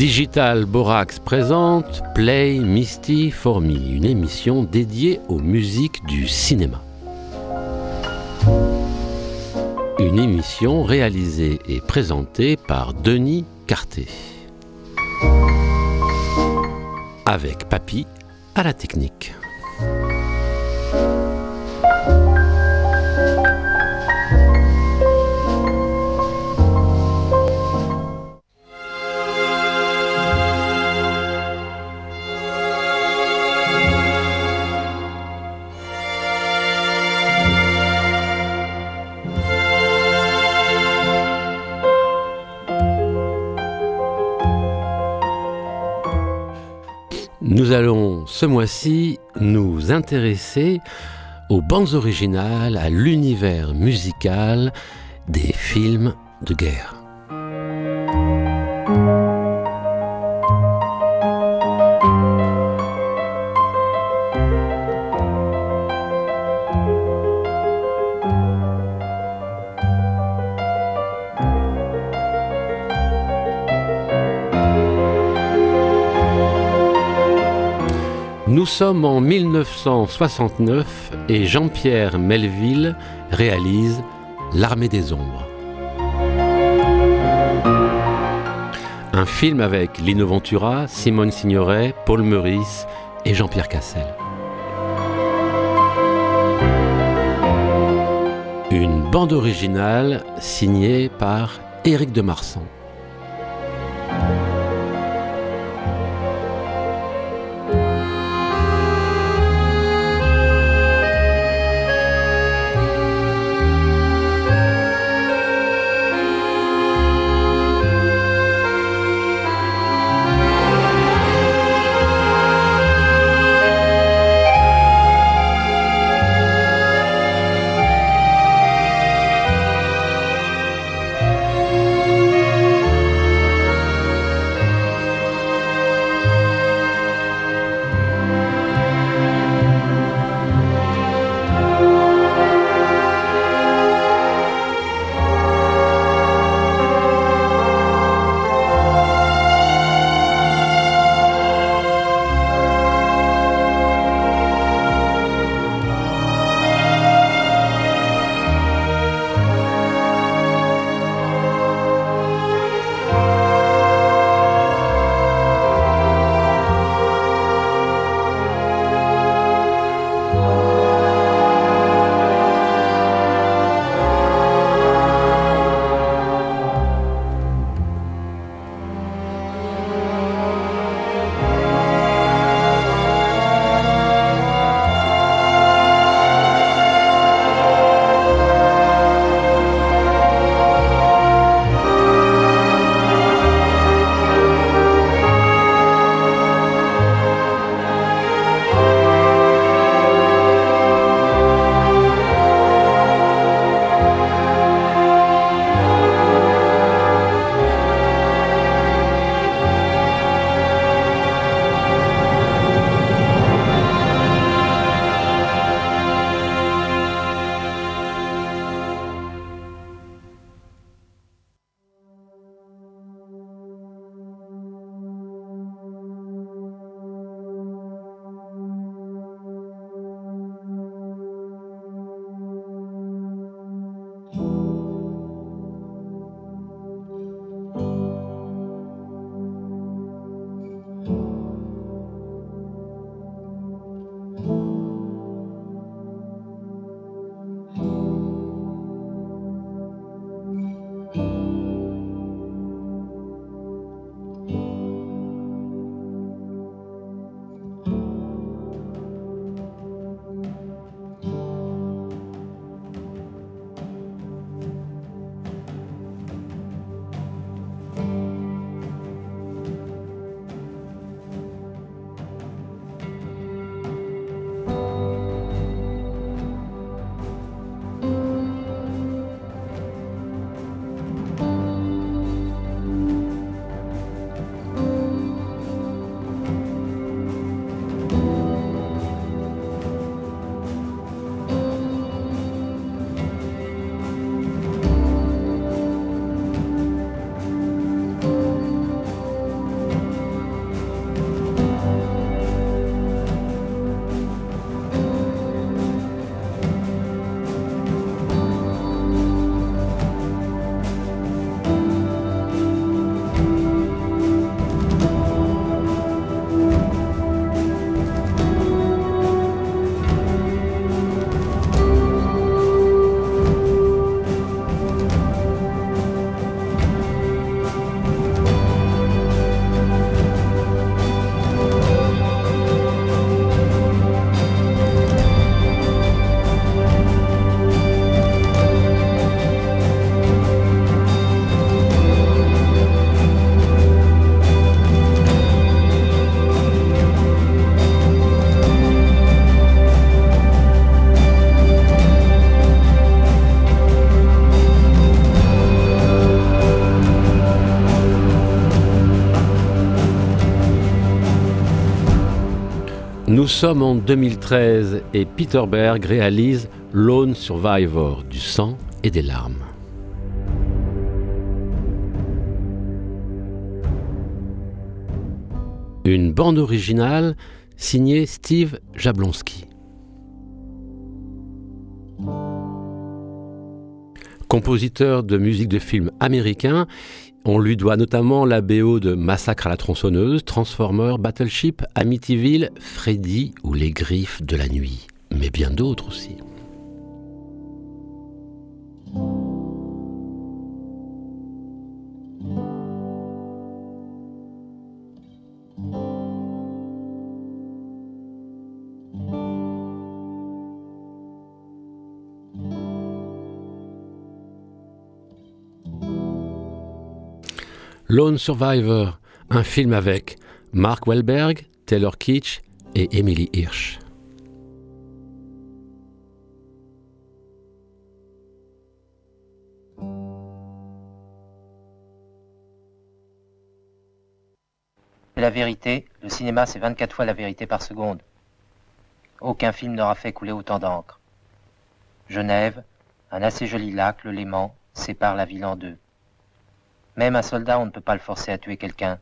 Digital Borax présente Play Misty for Me, une émission dédiée aux musiques du cinéma. Une émission réalisée et présentée par Denis Carté. Avec Papy à la technique. Ce mois-ci nous intéresser aux bandes originales, à l'univers musical des films de guerre. Sommes en 1969 et Jean-Pierre Melville réalise L'Armée des Ombres. Un film avec Lino Ventura, Simone Signoret, Paul Meurice et Jean-Pierre Cassel. Une bande originale signée par Éric de Marsan. Sommes en 2013 et Peter Berg réalise Lone Survivor, du sang et des larmes. Une bande originale signée Steve Jablonski. Compositeur de musique de film américain, on lui doit notamment la BO de Massacre à la tronçonneuse, Transformer, Battleship, Amityville, Freddy ou Les Griffes de la nuit, mais bien d'autres aussi. Lone Survivor, un film avec Mark Wahlberg, Taylor Kitsch et Emily Hirsch. La vérité, le cinéma c'est 24 fois la vérité par seconde. Aucun film n'aura fait couler autant d'encre. Genève, un assez joli lac, le Léman, sépare la ville en deux. Même un soldat, on ne peut pas le forcer à tuer quelqu'un.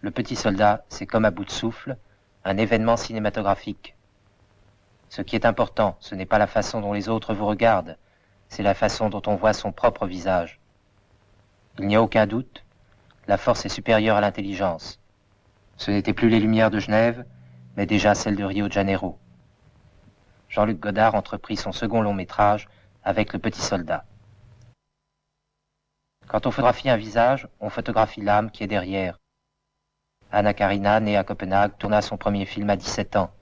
Le petit soldat, c'est comme à bout de souffle, un événement cinématographique. Ce qui est important, ce n'est pas la façon dont les autres vous regardent, c'est la façon dont on voit son propre visage. Il n'y a aucun doute, la force est supérieure à l'intelligence. Ce n'étaient plus les lumières de Genève, mais déjà celles de Rio de Janeiro. Jean-Luc Godard entreprit son second long métrage avec Le Petit Soldat. Quand on photographie un visage, on photographie l'âme qui est derrière. Anna Karina, née à Copenhague, tourna son premier film à 17 ans.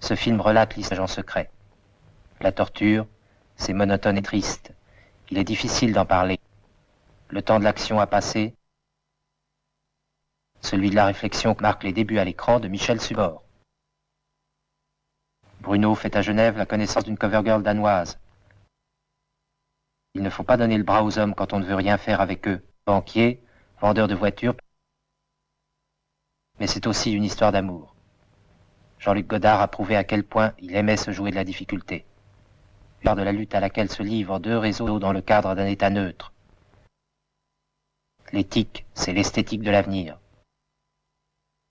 Ce film relate l'histoire en secret. La torture, c'est monotone et triste. Il est difficile d'en parler. Le temps de l'action a passé. Celui de la réflexion marque les débuts à l'écran de Michel Subor. Bruno fait à Genève la connaissance d'une cover girl danoise. Il ne faut pas donner le bras aux hommes quand on ne veut rien faire avec eux. Banquier, vendeur de voitures. Mais c'est aussi une histoire d'amour. Jean-Luc Godard a prouvé à quel point il aimait se jouer de la difficulté. Lors de la lutte à laquelle se livrent deux réseaux dans le cadre d'un état neutre. L'éthique, c'est l'esthétique de l'avenir.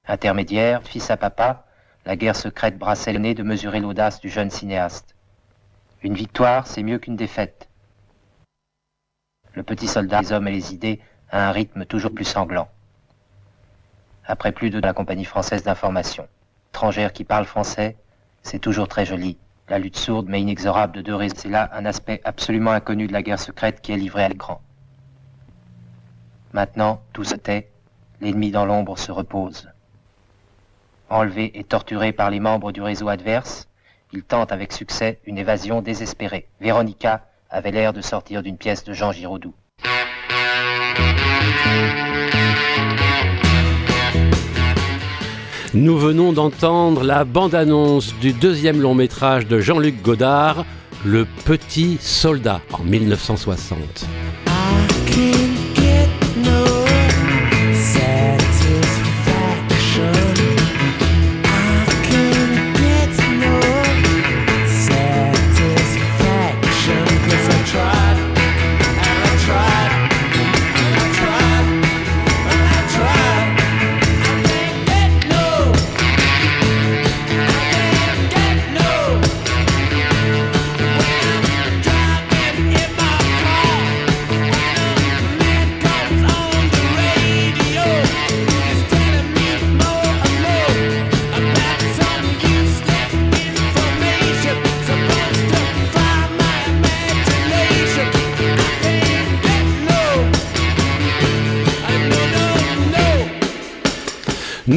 Intermédiaire, fils à papa, la guerre secrète brassait le nez de mesurer l'audace du jeune cinéaste. Une victoire, c'est mieux qu'une défaite. Le petit soldat, les hommes et les idées, a un rythme toujours plus sanglant. Après plus de la compagnie française d'information, étrangère qui parle français, c'est toujours très joli. La lutte sourde mais inexorable de deux réseaux, c'est là un aspect absolument inconnu de la guerre secrète qui est livrée à l'écran. Maintenant, tout se tait, l'ennemi dans l'ombre se repose. Enlevé et torturé par les membres du réseau adverse, il tente avec succès une évasion désespérée. Véronica avait l'air de sortir d'une pièce de Jean Giraudoux. Nous venons d'entendre la bande-annonce du deuxième long métrage de Jean-Luc Godard, Le Petit Soldat, en 1960.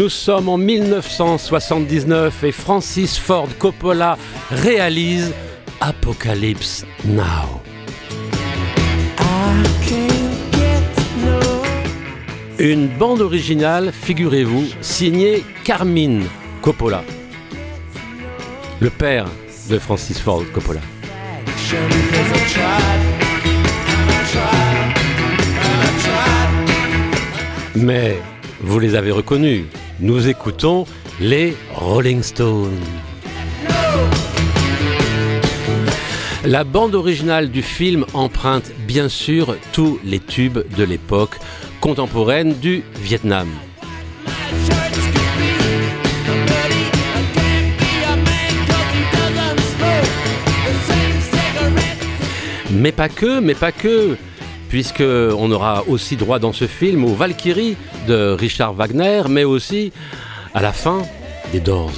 Nous sommes en 1979 et Francis Ford Coppola réalise Apocalypse Now. Une bande originale, figurez-vous, signée Carmine Coppola, le père de Francis Ford Coppola. Mais vous les avez reconnus, nous écoutons les Rolling Stones. La bande originale du film emprunte bien sûr tous les tubes de l'époque contemporaine du Vietnam. Mais pas que, mais pas que, puisque on aura aussi droit dans ce film aux Valkyries de Richard Wagner, mais aussi à la fin des Doors.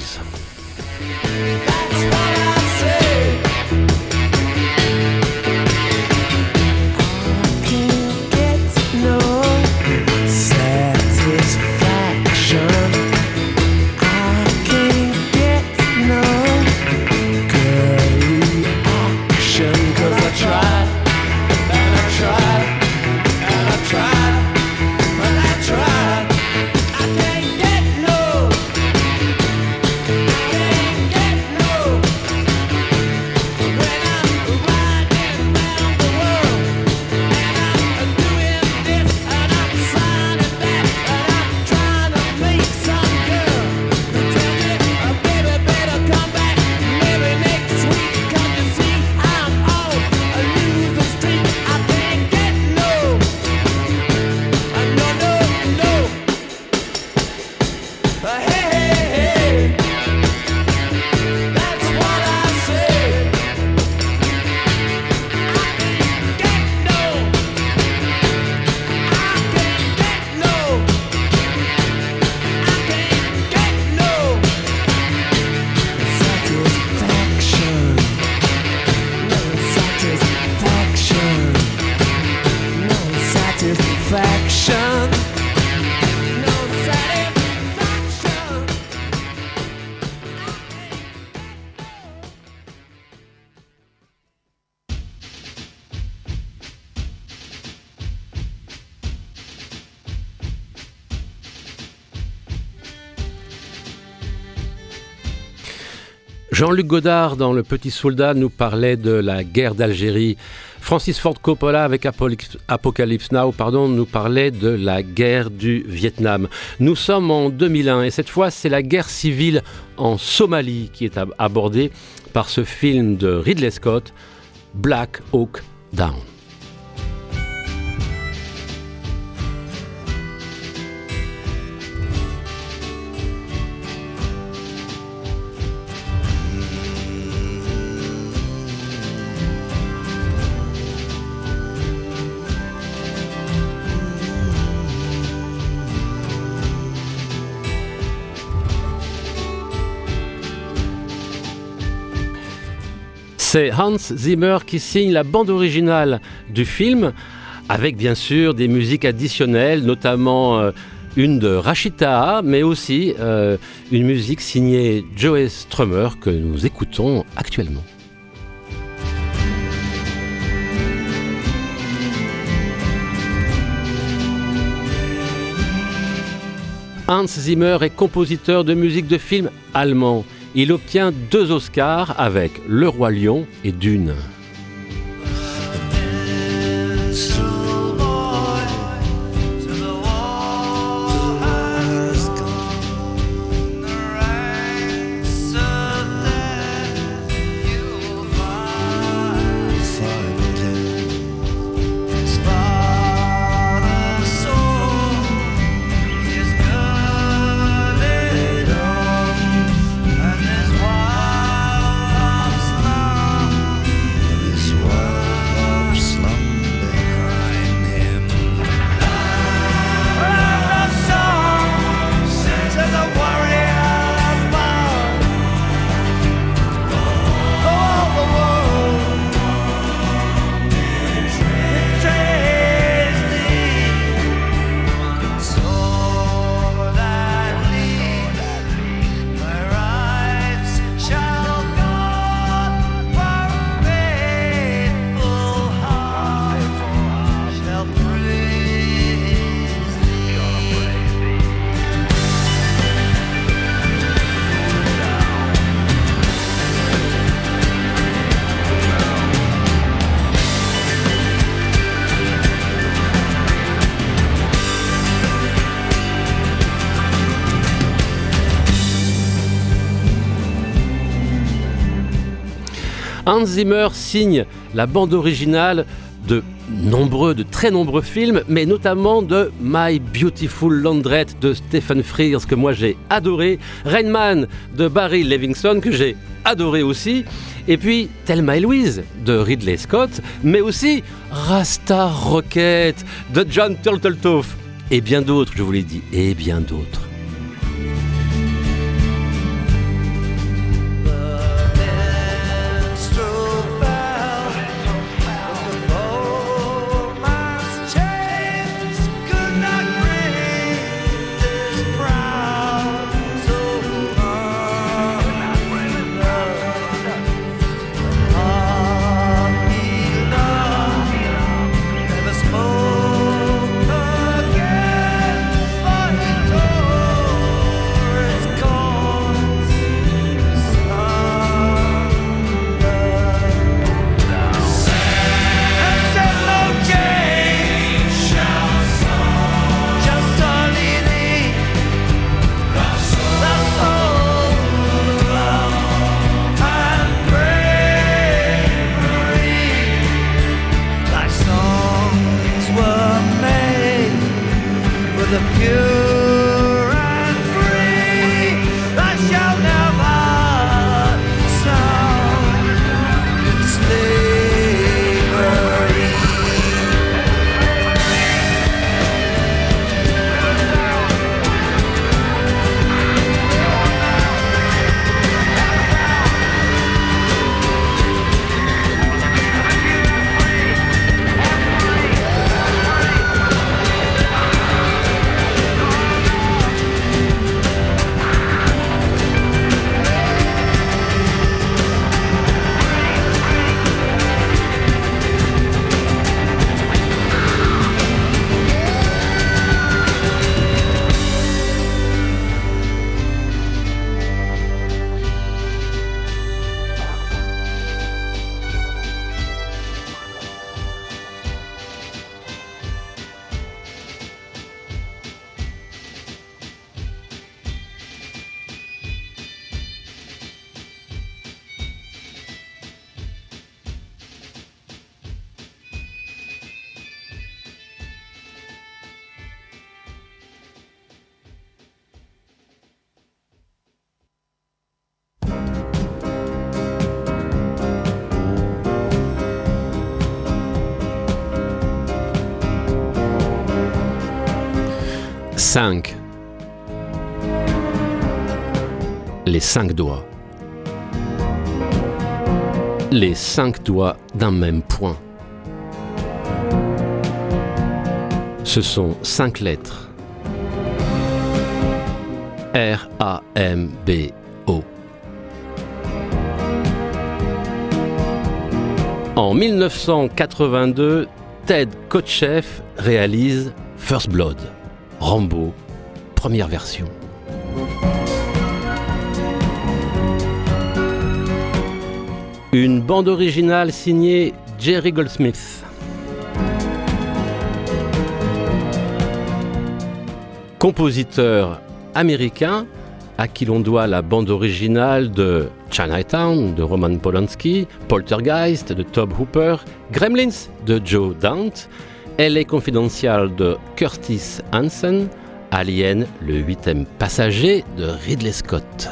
Jean-Luc Godard, dans Le Petit Soldat, nous parlait de la guerre d'Algérie. Francis Ford Coppola, avec Apocalypse Now, nous parlait de la guerre du Vietnam. Nous sommes en 2001 et cette fois, c'est la guerre civile en Somalie qui est abordée par ce film de Ridley Scott, Black Hawk Down. C'est Hans Zimmer qui signe la bande originale du film, avec bien sûr des musiques additionnelles, notamment euh, une de Rachita, mais aussi euh, une musique signée Joe Strummer que nous écoutons actuellement. Hans Zimmer est compositeur de musique de film allemand. Il obtient deux Oscars avec Le Roi Lion et Dune. Zimmer signe la bande originale de nombreux, de très nombreux films, mais notamment de My Beautiful Laundrette de Stephen Frears, que moi j'ai adoré, Rainman de Barry Levinson, que j'ai adoré aussi, et puis Thelma et Louise de Ridley Scott, mais aussi Rasta Rocket de John Turteltauf, et bien d'autres, je vous l'ai dit, et bien d'autres. Cinq. Les cinq doigts. Les cinq doigts d'un même point. Ce sont cinq lettres. R-A-M-B-O. En 1982, Ted Kotcheff réalise First Blood. Rambo, première version. Une bande originale signée Jerry Goldsmith. Compositeur américain à qui l'on doit la bande originale de Chinatown de Roman Polanski, Poltergeist de Tob Hooper, Gremlins de Joe Dante, elle est confidentielle de Curtis Hansen, Alien, le huitième passager de Ridley Scott.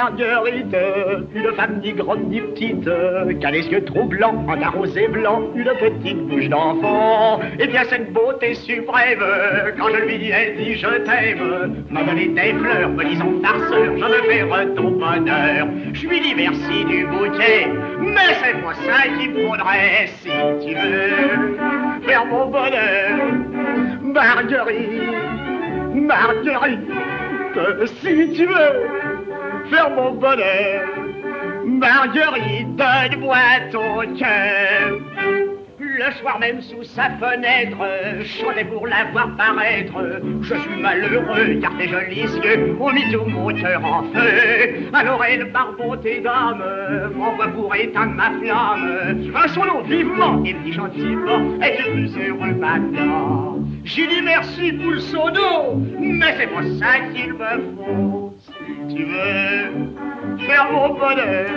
Marguerite Une femme ni grande ni petite, qui a les yeux trop blancs, un rosé blanc, une petite bouche d'enfant. Et eh bien cette beauté suprême, quand je lui ai dit je t'aime, m'a donné des fleurs, me disant farceur, je me fais ton bonheur. Je lui dis merci du bouquet, mais c'est moi ça qu'il faudrait si tu veux faire mon bonheur. Marguerite, Marguerite, si tu veux faire mon bonheur. Marguerite, donne-moi ton cœur. Le soir même sous sa fenêtre, chantais pour la voir paraître. Je suis malheureux car tes jolis yeux ont mis tout mon en feu. Alors elle, par bonté d'âme, m'envoie pour éteindre ma flamme. Un son nom vivement et dit gentiment, es-tu plus heureux maintenant J'ai dit merci pour le sono, mais c'est pour ça qu'il me faut, si tu veux, faire mon bonheur.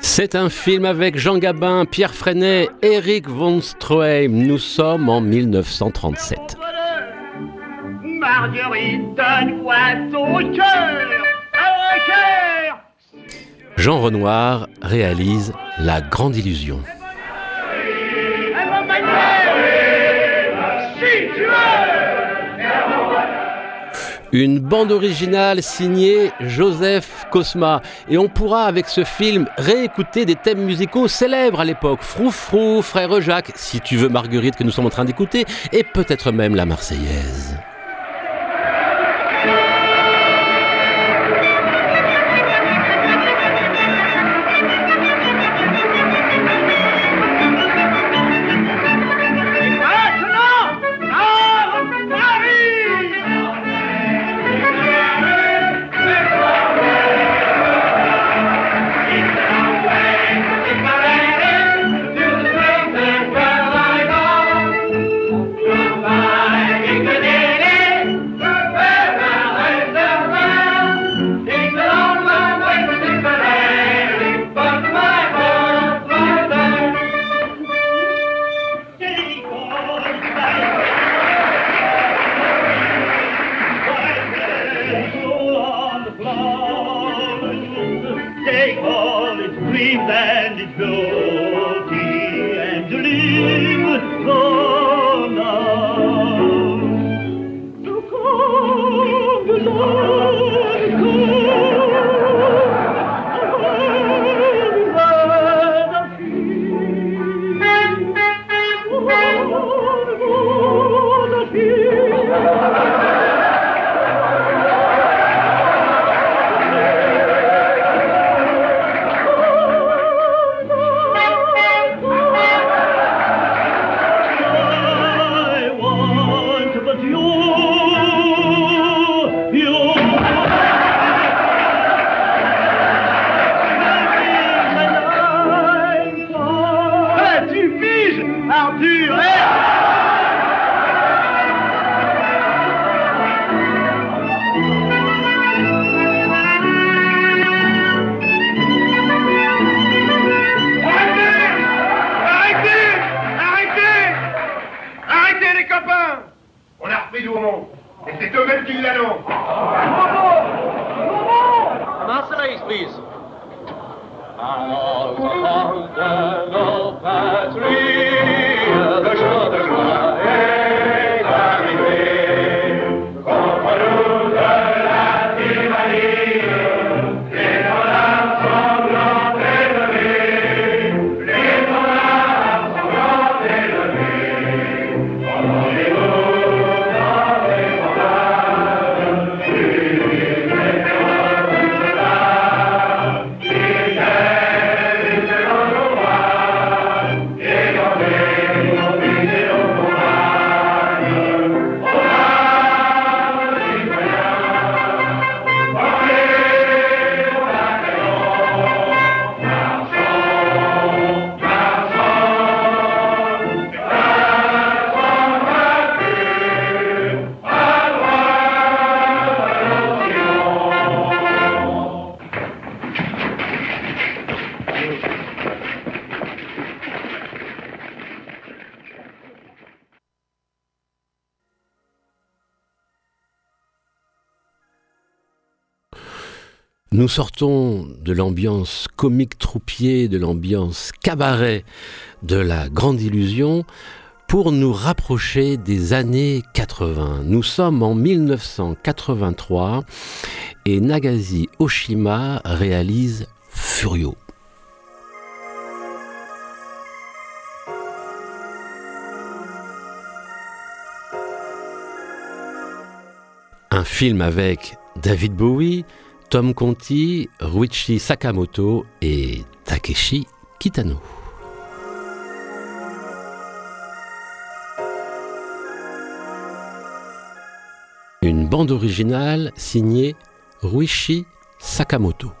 C'est un film avec Jean Gabin, Pierre Freinet, Eric von Stroheim. Nous sommes en 1937. Jean Renoir réalise La Grande Illusion. Une bande originale signée Joseph Cosma. Et on pourra avec ce film réécouter des thèmes musicaux célèbres à l'époque. Froufrou, Frère Jacques, Si tu veux Marguerite que nous sommes en train d'écouter, et peut-être même la Marseillaise. Nous sortons de l'ambiance comique troupier, de l'ambiance cabaret de la grande illusion pour nous rapprocher des années 80. Nous sommes en 1983 et Nagasi Oshima réalise Furio. Un film avec David Bowie, Tom Conti, Ruichi Sakamoto et Takeshi Kitano. Une bande originale signée Ruichi Sakamoto.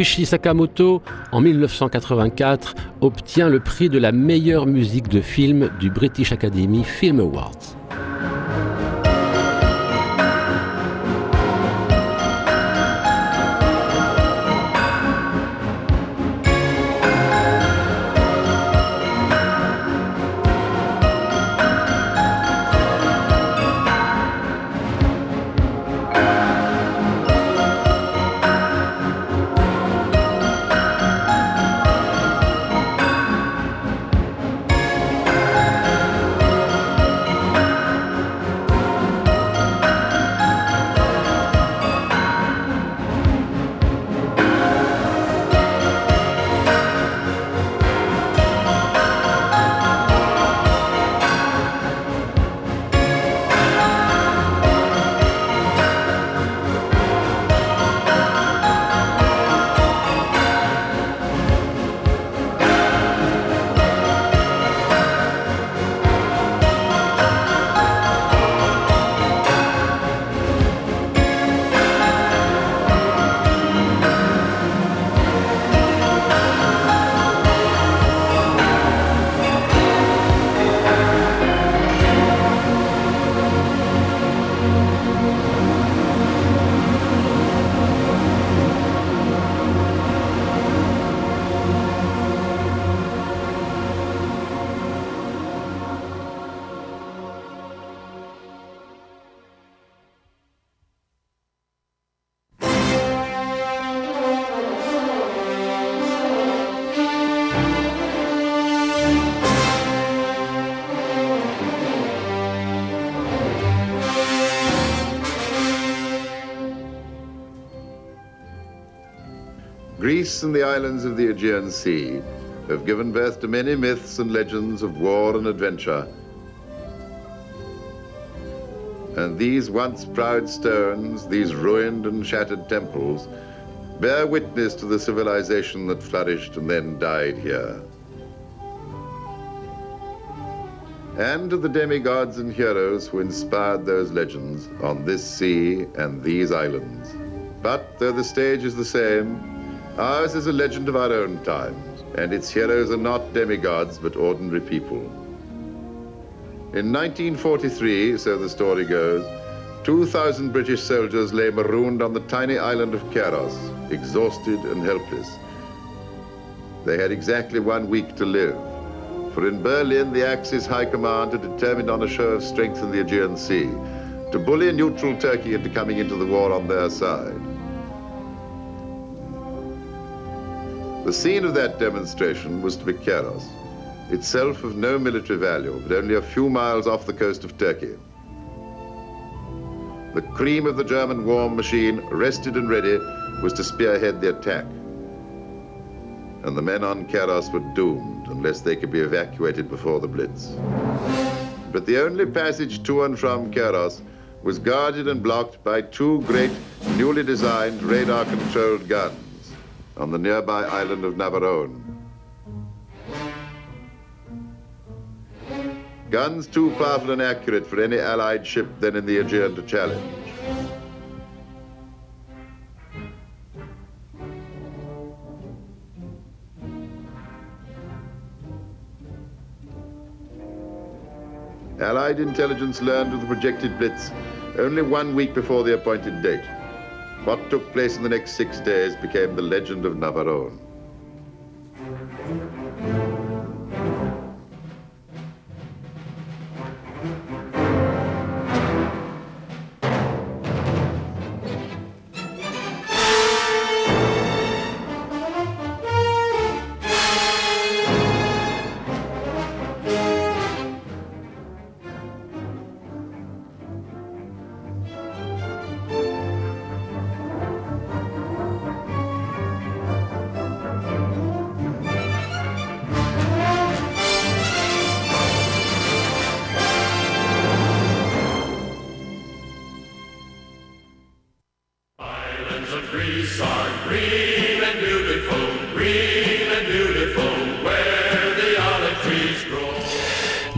Ruichi Sakamoto, en 1984, obtient le prix de la meilleure musique de film du British Academy Film Awards. Greece and the islands of the Aegean Sea have given birth to many myths and legends of war and adventure. And these once proud stones, these ruined and shattered temples, bear witness to the civilization that flourished and then died here. And to the demigods and heroes who inspired those legends on this sea and these islands. But though the stage is the same, ours is a legend of our own times, and its heroes are not demigods but ordinary people. In 1943, so the story goes, 2,000 British soldiers lay marooned on the tiny island of Keros, exhausted and helpless. They had exactly one week to live, for in Berlin the Axis High Command had determined on a show of strength in the Aegean Sea to bully neutral Turkey into coming into the war on their side. The scene of that demonstration was to be Keros, itself of no military value, but only a few miles off the coast of Turkey. The cream of the German war machine, rested and ready, was to spearhead the attack. And the men on Keros were doomed unless they could be evacuated before the Blitz. But the only passage to and from Keros was guarded and blocked by two great, newly designed radar-controlled guns on the nearby island of Navarone. Guns too powerful and accurate for any Allied ship then in the Aegean to challenge. Allied intelligence learned of the projected blitz only one week before the appointed date. What took place in the next six days became the legend of Navarone.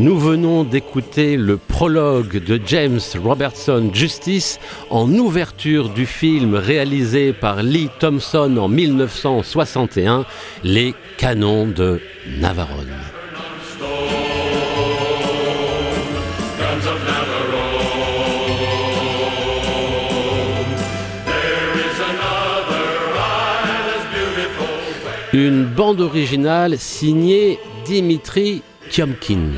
Nous venons d'écouter le prologue de James Robertson Justice en ouverture du film réalisé par Lee Thompson en 1961, Les Canons de Navarone. Une bande originale signée Dimitri Tiomkin.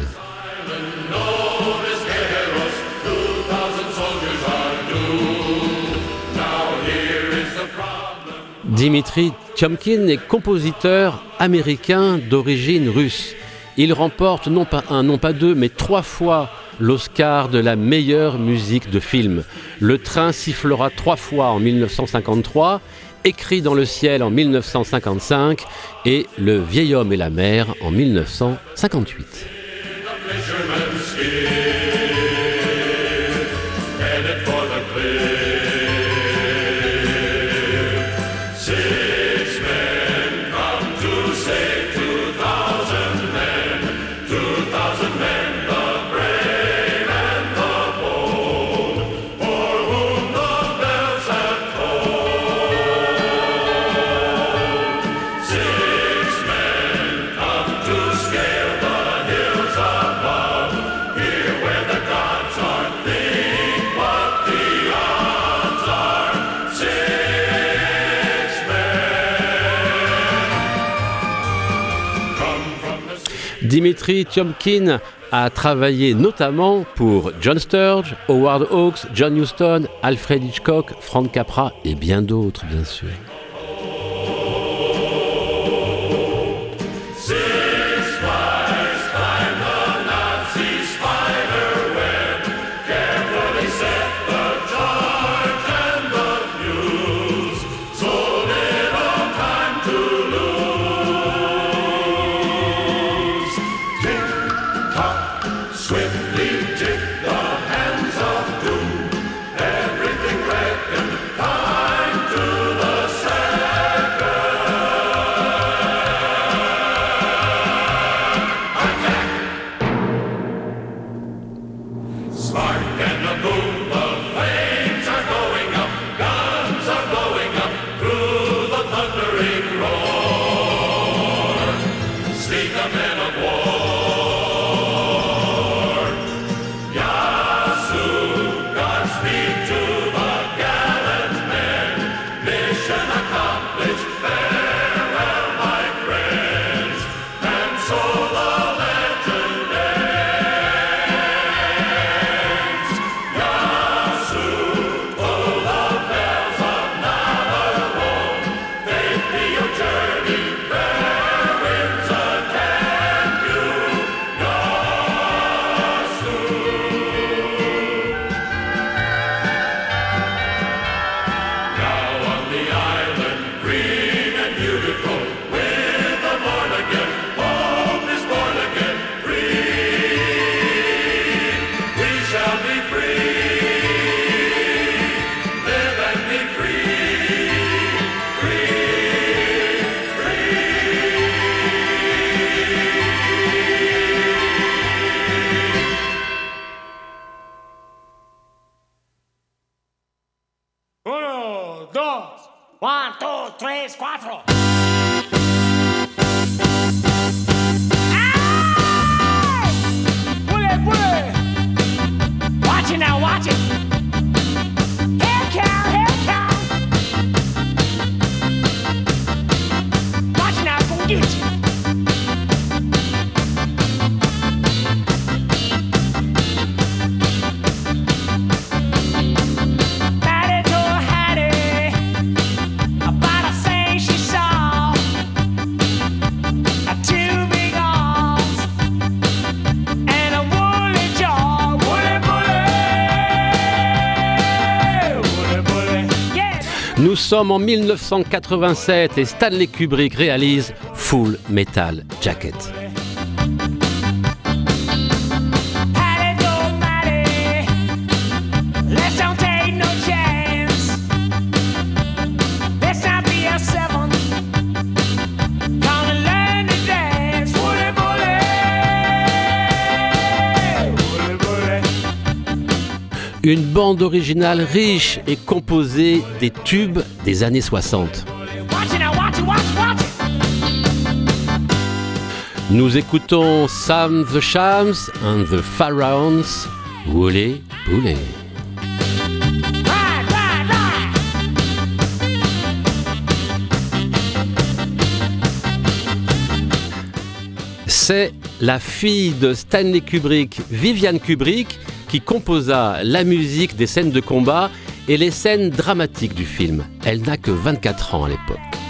Dimitri Tiomkin est compositeur américain d'origine russe. Il remporte non pas un, non pas deux, mais trois fois l'Oscar de la meilleure musique de film. Le train sifflera trois fois en 1953, Écrit dans le ciel en 1955 et Le vieil homme et la mer en 1958. Dimitri Tiomkin a travaillé notamment pour John Sturge, Howard Hawks, John Huston, Alfred Hitchcock, Frank Capra et bien d'autres bien sûr. En 1987 et Stanley Kubrick réalise Full Metal Jacket. Une bande originale riche et composée des tubes des années 60. Nous écoutons Sam the Shams and the Pharaohs, Boulet. C'est la fille de Stanley Kubrick, Viviane Kubrick, qui composa la musique des scènes de combat et les scènes dramatiques du film. Elle n'a que 24 ans à l'époque.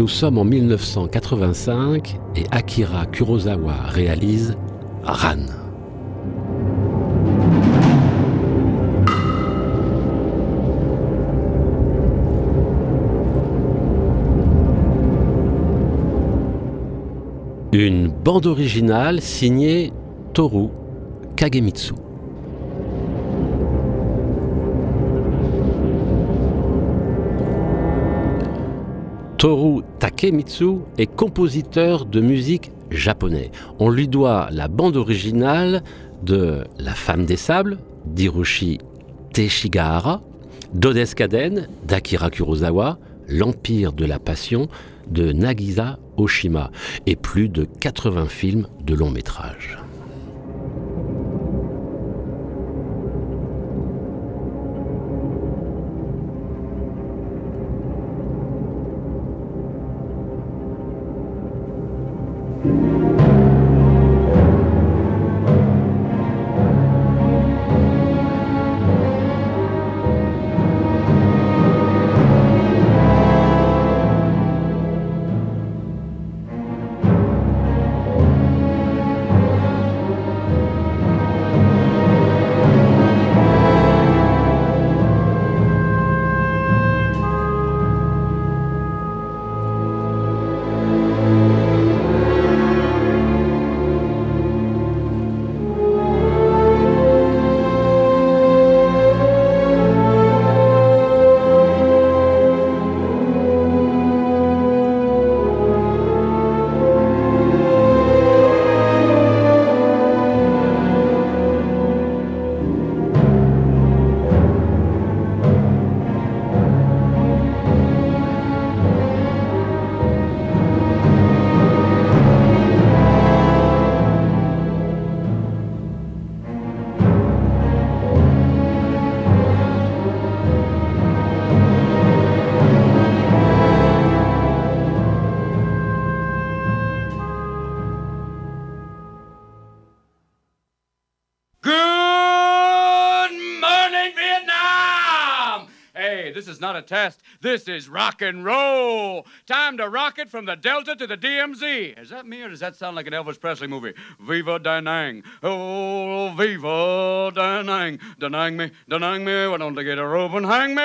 Nous sommes en 1985 et Akira Kurosawa réalise Ran. Une bande originale signée Toru Kagemitsu. Toru Takemitsu est compositeur de musique japonais. On lui doit la bande originale de La femme des sables d'Hiroshi Teshigahara, d'Odeskaden d'Akira Kurosawa, L'Empire de la Passion de Nagisa Oshima et plus de 80 films de long métrage. A test. This is rock and roll. Time to rock it from the Delta to the DMZ. Is that me or does that sound like an Elvis Presley movie? Viva Danang. Oh, Viva Danang. Danang me, Danang me. Why don't they get a rope and hang me?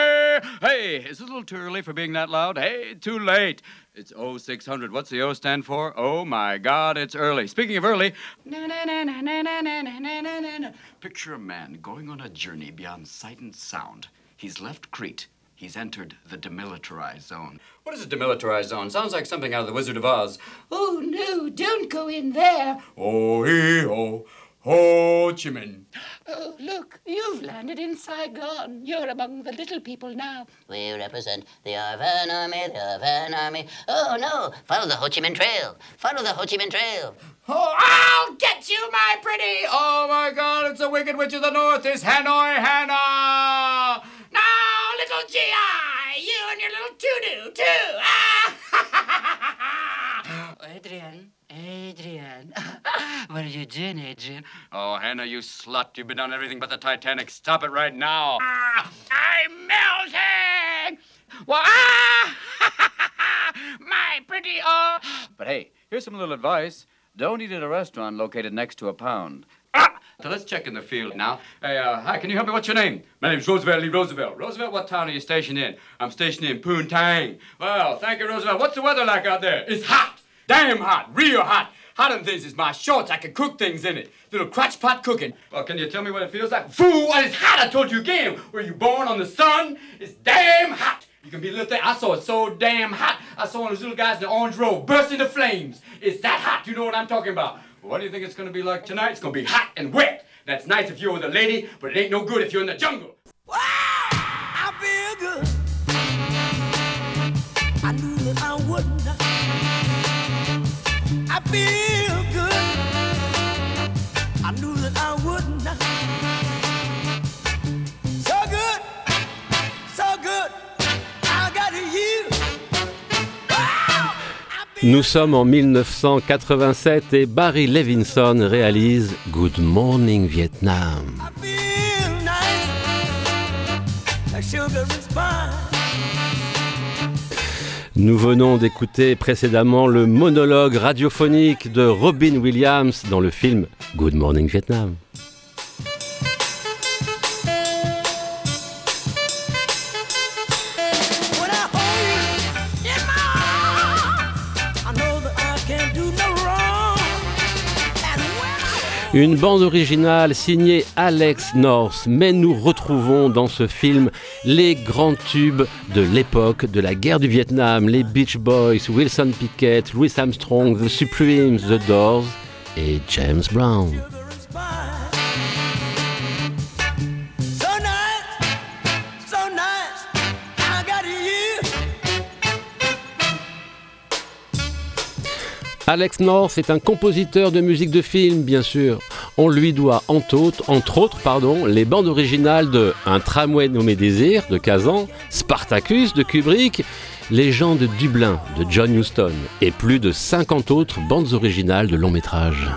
Hey, is it a little too early for being that loud? Hey, too late. It's 0600. What's the O stand for? Oh my God, it's early. Speaking of early, picture a man going on a journey beyond sight and sound. He's left Crete. He's entered the demilitarized zone. What is a demilitarized zone? Sounds like something out of The Wizard of Oz. Oh, no, don't go in there. Oh, hee, oh, Ho Chi Minh. Oh, look, you've landed in Saigon. You're among the little people now. We represent the Arvan Army, the Arvan Army. Oh, no, follow the Ho Chi Minh Trail. Follow the Ho Chi Minh Trail. Oh, I'll get you, my pretty. Oh, my God, it's the Wicked Witch of the North. It's Hanoi Hannah. Now, little G.I., you and your little to-do, too. Ah! Adrian, Adrian. what are you doing, Adrian? Oh, Hannah, you slut. You've been on everything but the Titanic. Stop it right now. Ah, I'm melting. Well, ah! My pretty, oh. But hey, here's some little advice. Don't eat at a restaurant located next to a pound. Ah! So let's check in the field now. Hey, uh, hi, can you help me? What's your name? My name's Roosevelt Lee Roosevelt. Roosevelt, what town are you stationed in? I'm stationed in Poontang. Well, thank you, Roosevelt. What's the weather like out there? It's hot. Damn hot. Real hot. Hot than this is my shorts. I can cook things in it. Little crotch pot cooking. Well, can you tell me what it feels like? Fool, it's hot. I told you again. Were you born on the sun? It's damn hot. You can be a little thing. I saw it so damn hot. I saw one of those little guys in the orange robe burst into flames. It's that hot. You know what I'm talking about. Well, what do you think it's going to be like tonight? It's going to be hot and wet. That's nice if you're with a lady, but it ain't no good if you're in the jungle. Wow, I feel good. I knew that I wouldn't. I feel good. Nous sommes en 1987 et Barry Levinson réalise Good Morning Vietnam. Nous venons d'écouter précédemment le monologue radiophonique de Robin Williams dans le film Good Morning Vietnam. Une bande originale signée Alex North, mais nous retrouvons dans ce film les grands tubes de l'époque de la guerre du Vietnam, les Beach Boys, Wilson Pickett, Louis Armstrong, The Supremes, The Doors et James Brown. Alex North est un compositeur de musique de film, bien sûr. On lui doit entre autres, les bandes originales de Un tramway nommé Désir de Kazan, Spartacus de Kubrick, Les gens de Dublin de John Huston et plus de 50 autres bandes originales de longs métrages.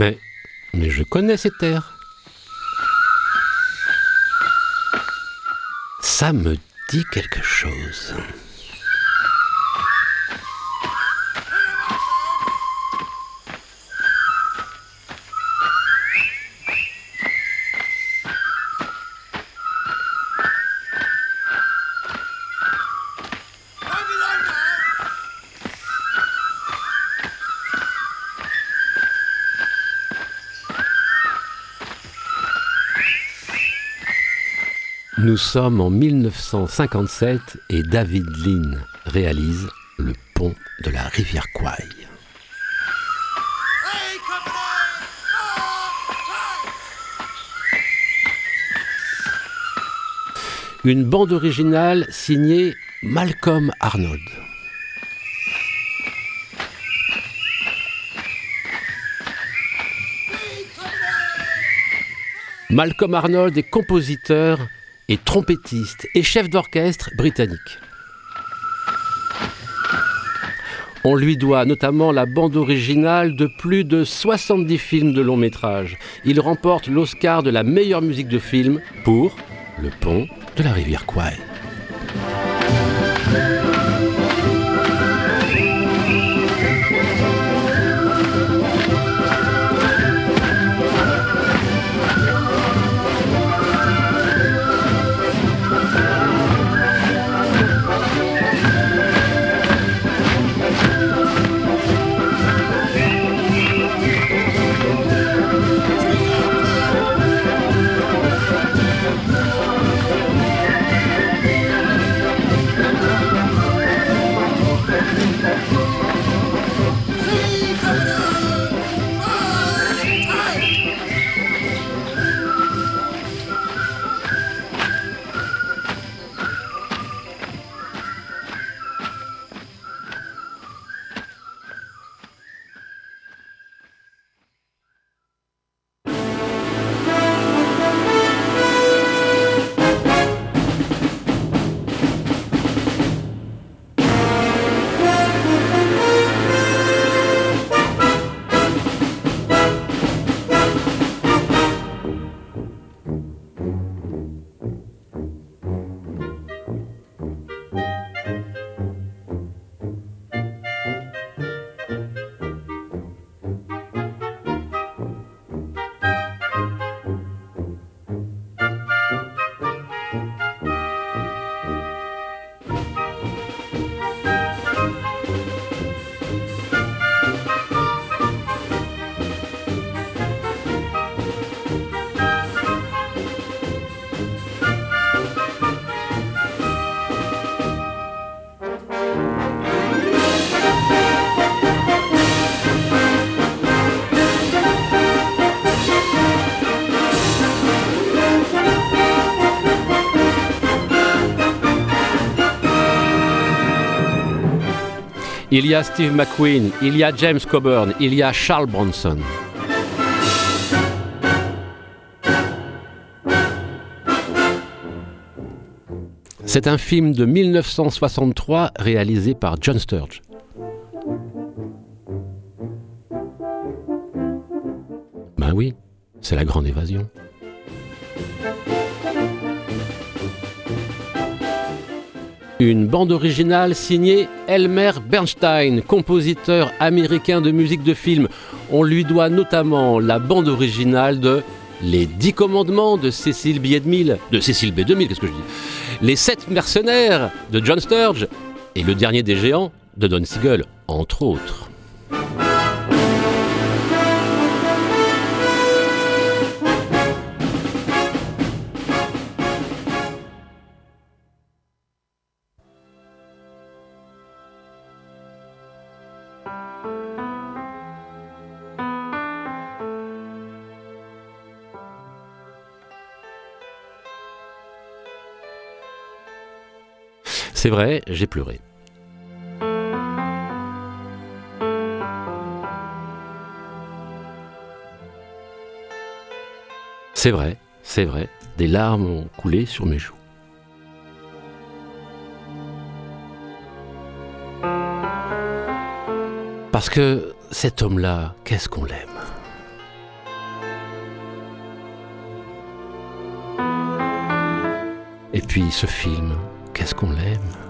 Mais, mais je connais ces terres. Ça me dit quelque chose. Sommes en 1957 et David Lean réalise le pont de la rivière Kwai. Une bande originale signée Malcolm Arnold. Malcolm Arnold est compositeur et trompettiste et chef d'orchestre britannique. On lui doit notamment la bande originale de plus de 70 films de long métrage. Il remporte l'Oscar de la meilleure musique de film pour Le pont de la rivière Kwai. Il y a Steve McQueen, il y a James Coburn, il y a Charles Bronson. C'est un film de 1963 réalisé par John Sturge. Ben oui, c'est la grande évasion. Une bande originale signée Elmer Bernstein, compositeur américain de musique de film. On lui doit notamment la bande originale de Les Dix Commandements de Cécile B. 2000, de Cécile B. 2000, qu'est-ce que je dis? Les Sept Mercenaires de John Sturge et Le Dernier des Géants de Don Siegel, entre autres. C'est vrai, j'ai pleuré. C'est vrai, c'est vrai, des larmes ont coulé sur mes joues. Parce que cet homme-là, qu'est-ce qu'on l'aime? Et puis ce film, qu'est-ce qu'on l'aime?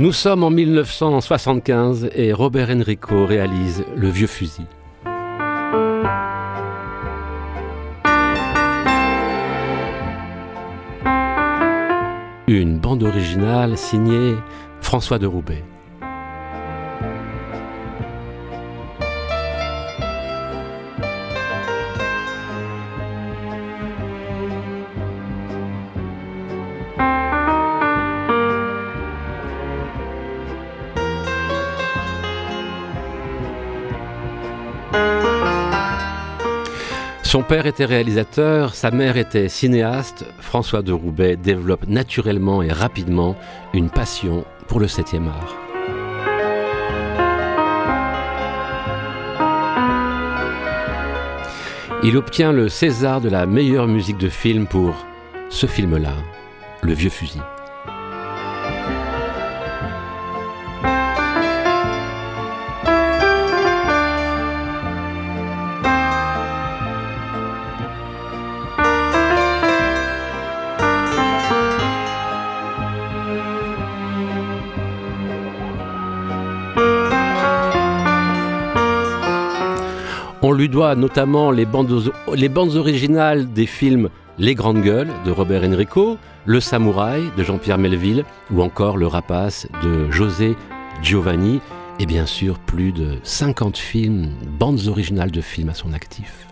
Nous sommes en 1975 et Robert Enrico réalise Le Vieux Fusil. Une bande originale signée François de Roubaix. Père était réalisateur, sa mère était cinéaste. François de Roubaix développe naturellement et rapidement une passion pour le 7e art. Il obtient le César de la meilleure musique de film pour ce film-là, Le Vieux Fusil. Doit notamment les bandes, les bandes originales des films Les Grandes Gueules de Robert Enrico, Le Samouraï de Jean-Pierre Melville ou encore Le Rapace de José Giovanni et bien sûr plus de 50 films, bandes originales de films à son actif.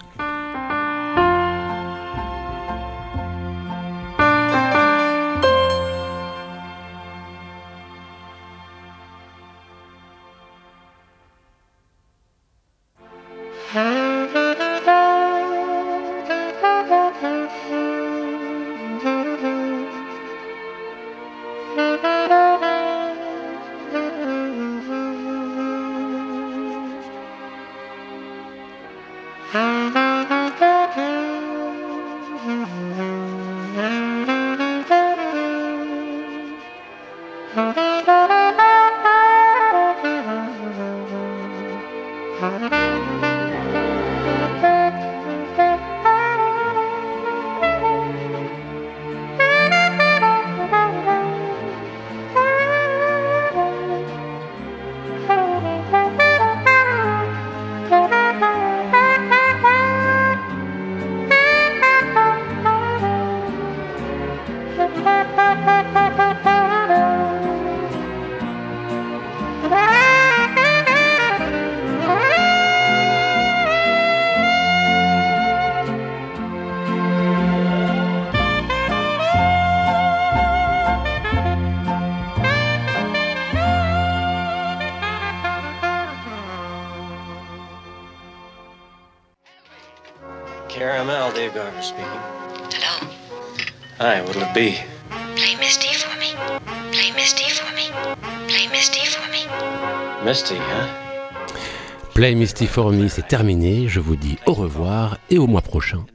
Mystiformi, c'est terminé. Je vous dis au revoir et au mois prochain.